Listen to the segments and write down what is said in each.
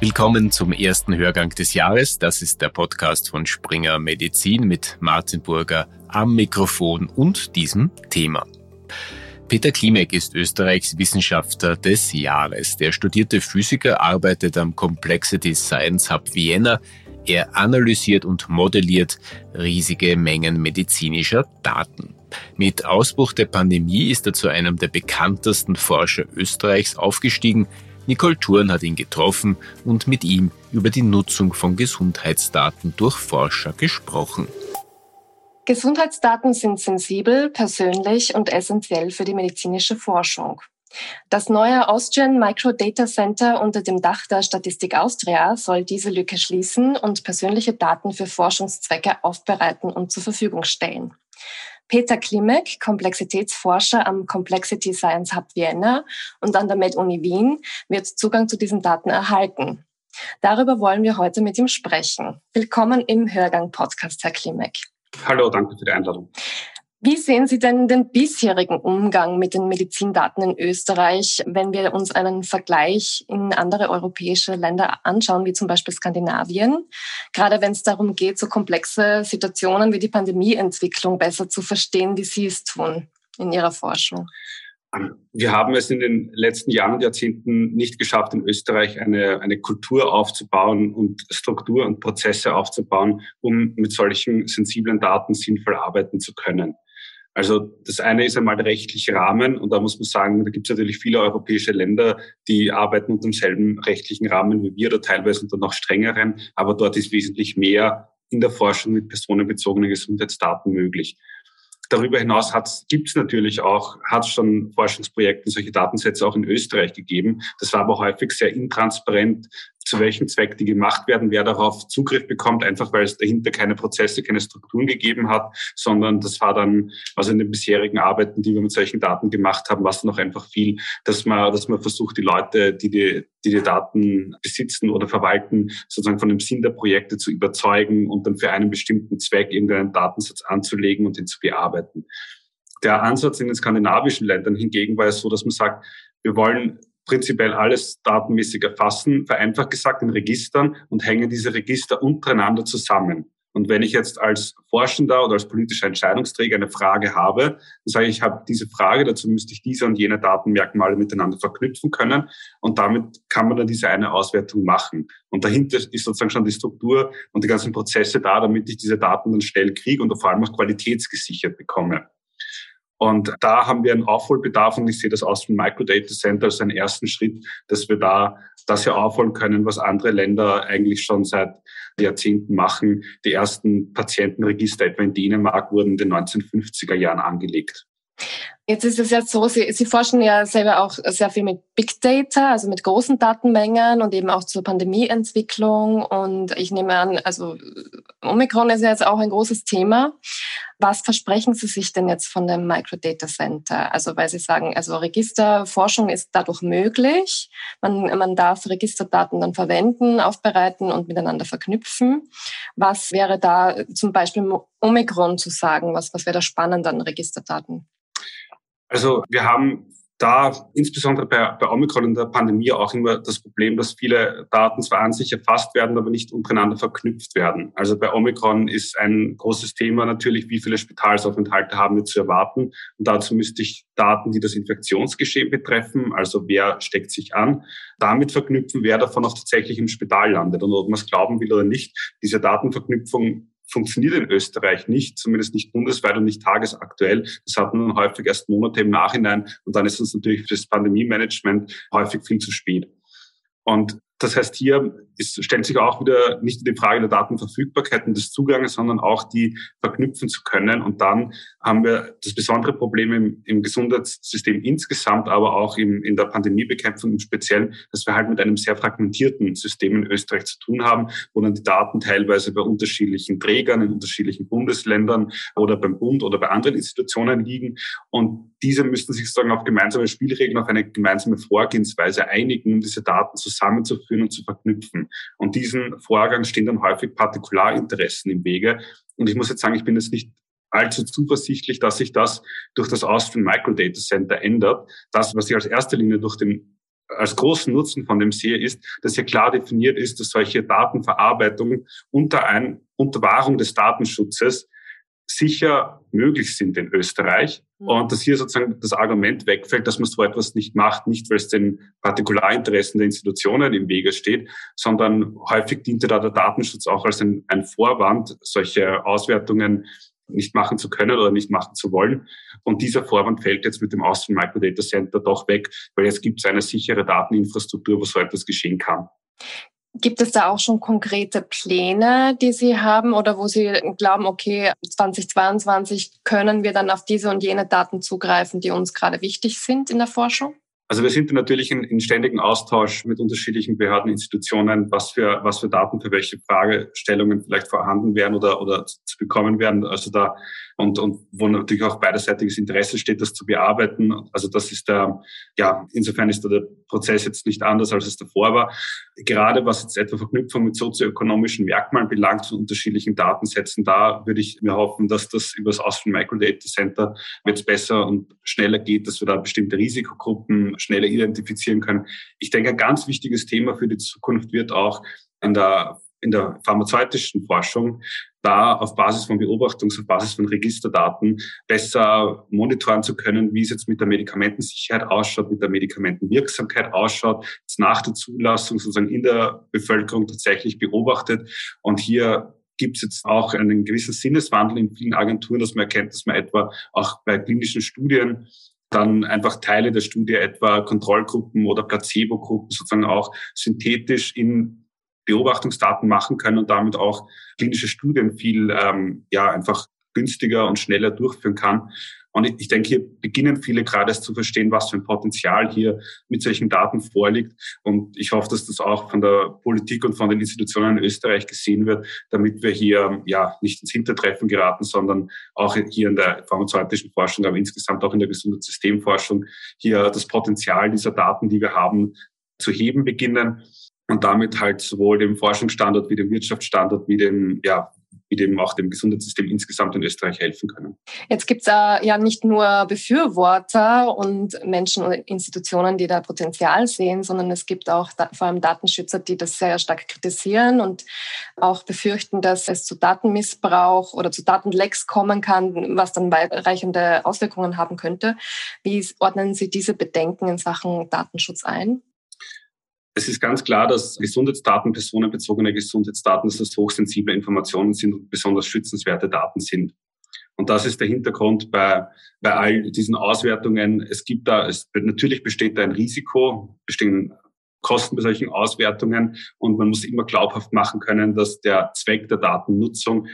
Willkommen zum ersten Hörgang des Jahres. Das ist der Podcast von Springer Medizin mit Martin Burger am Mikrofon und diesem Thema. Peter Klimek ist Österreichs Wissenschaftler des Jahres. Der studierte Physiker arbeitet am Complexity Science Hub Vienna. Er analysiert und modelliert riesige Mengen medizinischer Daten. Mit Ausbruch der Pandemie ist er zu einem der bekanntesten Forscher Österreichs aufgestiegen. Nicole Thurn hat ihn getroffen und mit ihm über die Nutzung von Gesundheitsdaten durch Forscher gesprochen. Gesundheitsdaten sind sensibel, persönlich und essentiell für die medizinische Forschung. Das neue Austrian Microdata Center unter dem Dach der Statistik Austria soll diese Lücke schließen und persönliche Daten für Forschungszwecke aufbereiten und zur Verfügung stellen. Peter Klimek, Komplexitätsforscher am Complexity Science Hub Vienna und an der Med-Uni Wien, wird Zugang zu diesen Daten erhalten. Darüber wollen wir heute mit ihm sprechen. Willkommen im Hörgang-Podcast, Herr Klimek. Hallo, danke für die Einladung. Wie sehen Sie denn den bisherigen Umgang mit den Medizindaten in Österreich, wenn wir uns einen Vergleich in andere europäische Länder anschauen, wie zum Beispiel Skandinavien? Gerade wenn es darum geht, so komplexe Situationen wie die Pandemieentwicklung besser zu verstehen, wie Sie es tun in Ihrer Forschung. Wir haben es in den letzten Jahren und Jahrzehnten nicht geschafft, in Österreich eine, eine Kultur aufzubauen und Struktur und Prozesse aufzubauen, um mit solchen sensiblen Daten sinnvoll arbeiten zu können. Also das eine ist einmal der rechtliche Rahmen und da muss man sagen, da gibt es natürlich viele europäische Länder, die arbeiten unter demselben rechtlichen Rahmen wie wir oder teilweise unter noch strengeren, aber dort ist wesentlich mehr in der Forschung mit personenbezogenen Gesundheitsdaten möglich. Darüber hinaus gibt es natürlich auch, hat es schon Forschungsprojekte, solche Datensätze auch in Österreich gegeben. Das war aber häufig sehr intransparent, zu welchem Zweck die gemacht werden, wer darauf Zugriff bekommt, einfach weil es dahinter keine Prozesse, keine Strukturen gegeben hat, sondern das war dann, also in den bisherigen Arbeiten, die wir mit solchen Daten gemacht haben, war es noch einfach viel, dass man, dass man versucht, die Leute, die die, die die Daten besitzen oder verwalten, sozusagen von dem Sinn der Projekte zu überzeugen und dann für einen bestimmten Zweck irgendeinen Datensatz anzulegen und ihn zu bearbeiten. Der Ansatz in den skandinavischen Ländern hingegen war es so, dass man sagt, wir wollen prinzipiell alles datenmäßig erfassen, vereinfacht gesagt in Registern und hängen diese Register untereinander zusammen. Und wenn ich jetzt als Forschender oder als politischer Entscheidungsträger eine Frage habe, dann sage ich, ich habe diese Frage, dazu müsste ich diese und jene Datenmerkmale miteinander verknüpfen können. Und damit kann man dann diese eine Auswertung machen. Und dahinter ist sozusagen schon die Struktur und die ganzen Prozesse da, damit ich diese Daten dann schnell kriege und vor allem auch qualitätsgesichert bekomme. Und da haben wir einen Aufholbedarf und ich sehe das aus dem Microdata Center als einen ersten Schritt, dass wir da das ja aufholen können, was andere Länder eigentlich schon seit Jahrzehnten machen. Die ersten Patientenregister etwa in Dänemark wurden in den 1950er Jahren angelegt. Jetzt ist es ja so, Sie, Sie forschen ja selber auch sehr viel mit Big Data, also mit großen Datenmengen und eben auch zur Pandemieentwicklung. Und ich nehme an, also Omikron ist ja jetzt auch ein großes Thema. Was versprechen Sie sich denn jetzt von dem Microdata Center? Also weil Sie sagen, also Registerforschung ist dadurch möglich. Man, man darf Registerdaten dann verwenden, aufbereiten und miteinander verknüpfen. Was wäre da zum Beispiel Omikron zu sagen? Was, was wäre da spannend an Registerdaten? Also wir haben da insbesondere bei, bei Omikron in der Pandemie auch immer das Problem, dass viele Daten zwar an sich erfasst werden, aber nicht untereinander verknüpft werden. Also bei Omikron ist ein großes Thema natürlich, wie viele Spitalsaufenthalte haben wir zu erwarten. Und dazu müsste ich Daten, die das Infektionsgeschehen betreffen, also wer steckt sich an, damit verknüpfen, wer davon auch tatsächlich im Spital landet. Und ob man es glauben will oder nicht, diese Datenverknüpfung funktioniert in Österreich nicht, zumindest nicht bundesweit und nicht tagesaktuell. Das hat man häufig erst Monate im Nachhinein und dann ist es natürlich für das Pandemie-Management häufig viel zu spät. Und das heißt, hier ist, stellt sich auch wieder nicht nur die Frage der Datenverfügbarkeit und des Zugangs, sondern auch die verknüpfen zu können. Und dann haben wir das besondere Problem im, im Gesundheitssystem insgesamt, aber auch im, in der Pandemiebekämpfung im Speziellen, dass wir halt mit einem sehr fragmentierten System in Österreich zu tun haben, wo dann die Daten teilweise bei unterschiedlichen Trägern in unterschiedlichen Bundesländern oder beim Bund oder bei anderen Institutionen liegen. Und diese müssten sich sozusagen auf gemeinsame Spielregeln, auf eine gemeinsame Vorgehensweise einigen, um diese Daten zusammenzuführen zusammenzuführen und zu verknüpfen. Und diesen Vorgang stehen dann häufig Partikularinteressen im Wege. Und ich muss jetzt sagen, ich bin jetzt nicht allzu zuversichtlich, dass sich das durch das Austrian Microdata Center ändert. Das, was sich als erster Linie durch den als großen Nutzen von dem sehe, ist, dass hier klar definiert ist, dass solche Datenverarbeitungen unter, ein, unter Wahrung des Datenschutzes sicher möglich sind in Österreich. Und dass hier sozusagen das Argument wegfällt, dass man so etwas nicht macht, nicht weil es den Partikularinteressen der Institutionen im Wege steht, sondern häufig diente da der Datenschutz auch als ein, ein Vorwand, solche Auswertungen nicht machen zu können oder nicht machen zu wollen. Und dieser Vorwand fällt jetzt mit dem Austrian Microdata Center doch weg, weil jetzt gibt es eine sichere Dateninfrastruktur, wo so etwas geschehen kann. Gibt es da auch schon konkrete Pläne, die Sie haben oder wo Sie glauben, okay, 2022 können wir dann auf diese und jene Daten zugreifen, die uns gerade wichtig sind in der Forschung? Also wir sind natürlich in, in ständigen Austausch mit unterschiedlichen Behörden, Institutionen, was für, was für Daten für welche Fragestellungen vielleicht vorhanden wären oder, oder zu bekommen werden. Also da und, und wo natürlich auch beiderseitiges Interesse steht, das zu bearbeiten. Also das ist der, ja, insofern ist da der Prozess jetzt nicht anders, als es davor war. Gerade was jetzt etwa Verknüpfung mit sozioökonomischen Merkmalen belangt von unterschiedlichen Datensätzen, da würde ich mir hoffen, dass das über das Austrian Microdata Center jetzt besser und schneller geht, dass wir da bestimmte Risikogruppen schneller identifizieren können. Ich denke, ein ganz wichtiges Thema für die Zukunft wird auch in der in der pharmazeutischen Forschung da auf Basis von Beobachtungs-, auf Basis von Registerdaten besser monitoren zu können, wie es jetzt mit der Medikamentensicherheit ausschaut, mit der Medikamentenwirksamkeit ausschaut, jetzt nach der Zulassung sozusagen in der Bevölkerung tatsächlich beobachtet. Und hier gibt es jetzt auch einen gewissen Sinneswandel in vielen Agenturen, dass man erkennt, dass man etwa auch bei klinischen Studien dann einfach Teile der Studie, etwa Kontrollgruppen oder Placebo-Gruppen sozusagen auch synthetisch in Beobachtungsdaten machen können und damit auch klinische Studien viel ähm, ja einfach günstiger und schneller durchführen kann. Und ich, ich denke, hier beginnen viele gerade erst zu verstehen, was für ein Potenzial hier mit solchen Daten vorliegt. Und ich hoffe, dass das auch von der Politik und von den Institutionen in Österreich gesehen wird, damit wir hier ja nicht ins Hintertreffen geraten, sondern auch hier in der pharmazeutischen Forschung, aber insgesamt auch in der Gesundheitssystemforschung hier das Potenzial dieser Daten, die wir haben, zu heben beginnen und damit halt sowohl dem Forschungsstandort wie dem Wirtschaftsstandort wie dem, ja, dem auch dem Gesundheitssystem insgesamt in Österreich helfen können. Jetzt gibt es äh, ja nicht nur Befürworter und Menschen und Institutionen, die da Potenzial sehen, sondern es gibt auch vor allem Datenschützer, die das sehr stark kritisieren und auch befürchten, dass es zu Datenmissbrauch oder zu Datenlecks kommen kann, was dann weitreichende Auswirkungen haben könnte. Wie ordnen Sie diese Bedenken in Sachen Datenschutz ein? Es ist ganz klar, dass Gesundheitsdaten, personenbezogene Gesundheitsdaten, dass das hochsensible Informationen sind und besonders schützenswerte Daten sind. Und das ist der Hintergrund bei, bei all diesen Auswertungen. Es gibt da, es, natürlich besteht da ein Risiko, bestehen Kosten bei solchen Auswertungen und man muss immer glaubhaft machen können, dass der Zweck der Datennutzung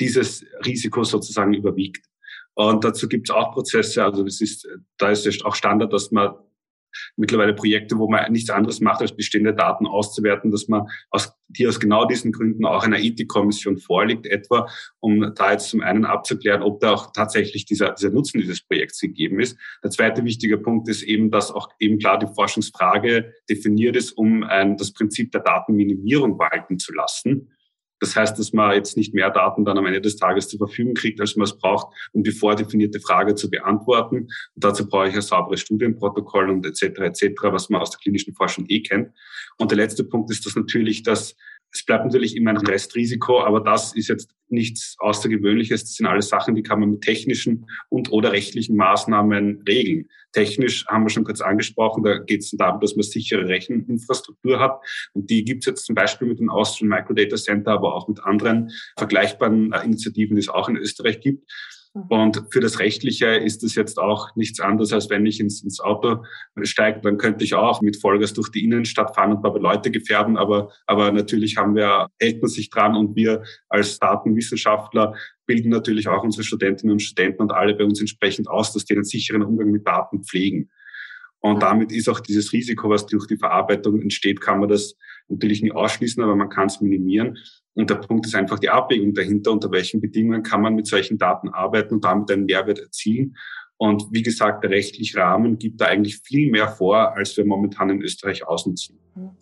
dieses Risiko sozusagen überwiegt. Und dazu gibt es auch Prozesse, also das ist, da ist es auch Standard, dass man mittlerweile Projekte, wo man nichts anderes macht, als bestehende Daten auszuwerten, dass man aus, die aus genau diesen Gründen auch einer Ethikkommission vorliegt, etwa, um da jetzt zum einen abzuklären, ob da auch tatsächlich dieser, dieser Nutzen dieses Projekts gegeben ist. Der zweite wichtige Punkt ist eben, dass auch eben klar die Forschungsfrage definiert ist, um ein, das Prinzip der Datenminimierung walten zu lassen. Das heißt, dass man jetzt nicht mehr Daten dann am Ende des Tages zur Verfügung kriegt, als man es braucht, um die vordefinierte Frage zu beantworten. Und dazu brauche ich ein sauberes Studienprotokoll und etc. etc., was man aus der klinischen Forschung eh kennt. Und der letzte Punkt ist das natürlich, dass es bleibt natürlich immer ein Restrisiko, aber das ist jetzt nichts Außergewöhnliches. Das sind alles Sachen, die kann man mit technischen und oder rechtlichen Maßnahmen regeln. Technisch haben wir schon kurz angesprochen, da geht es darum, dass man sichere Recheninfrastruktur hat. Und die gibt es jetzt zum Beispiel mit dem Austrian Microdata Center, aber auch mit anderen vergleichbaren äh, Initiativen, die es auch in Österreich gibt. Mhm. Und für das Rechtliche ist es jetzt auch nichts anderes, als wenn ich ins, ins Auto steige, dann könnte ich auch mit Vollgas durch die Innenstadt fahren und dabei Leute gefährden. Aber, aber natürlich haben wir, hält man sich dran und wir als Datenwissenschaftler bilden natürlich auch unsere Studentinnen und Studenten und alle bei uns entsprechend aus, dass die einen sicheren Umgang mit Daten pflegen. Und damit ist auch dieses Risiko, was durch die Verarbeitung entsteht, kann man das natürlich nicht ausschließen, aber man kann es minimieren. Und der Punkt ist einfach die Abwägung dahinter, unter welchen Bedingungen kann man mit solchen Daten arbeiten und damit einen Mehrwert erzielen. Und wie gesagt, der rechtliche Rahmen gibt da eigentlich viel mehr vor, als wir momentan in Österreich ausnutzen.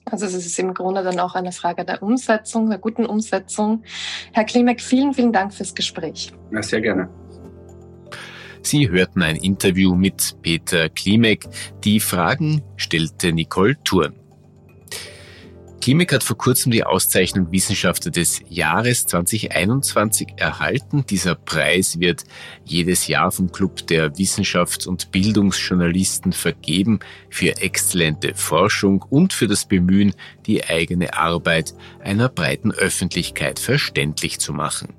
Also es ist im Grunde dann auch eine Frage der Umsetzung, der guten Umsetzung. Herr Klimek, vielen, vielen Dank fürs Gespräch. Ja, sehr gerne. Sie hörten ein Interview mit Peter Klimek. Die Fragen stellte Nicole Thurn. Klimek hat vor kurzem die Auszeichnung Wissenschaftler des Jahres 2021 erhalten. Dieser Preis wird jedes Jahr vom Club der Wissenschafts- und Bildungsjournalisten vergeben für exzellente Forschung und für das Bemühen, die eigene Arbeit einer breiten Öffentlichkeit verständlich zu machen.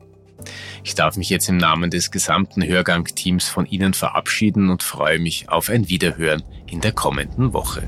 Ich darf mich jetzt im Namen des gesamten Hörgang-Teams von Ihnen verabschieden und freue mich auf ein Wiederhören in der kommenden Woche.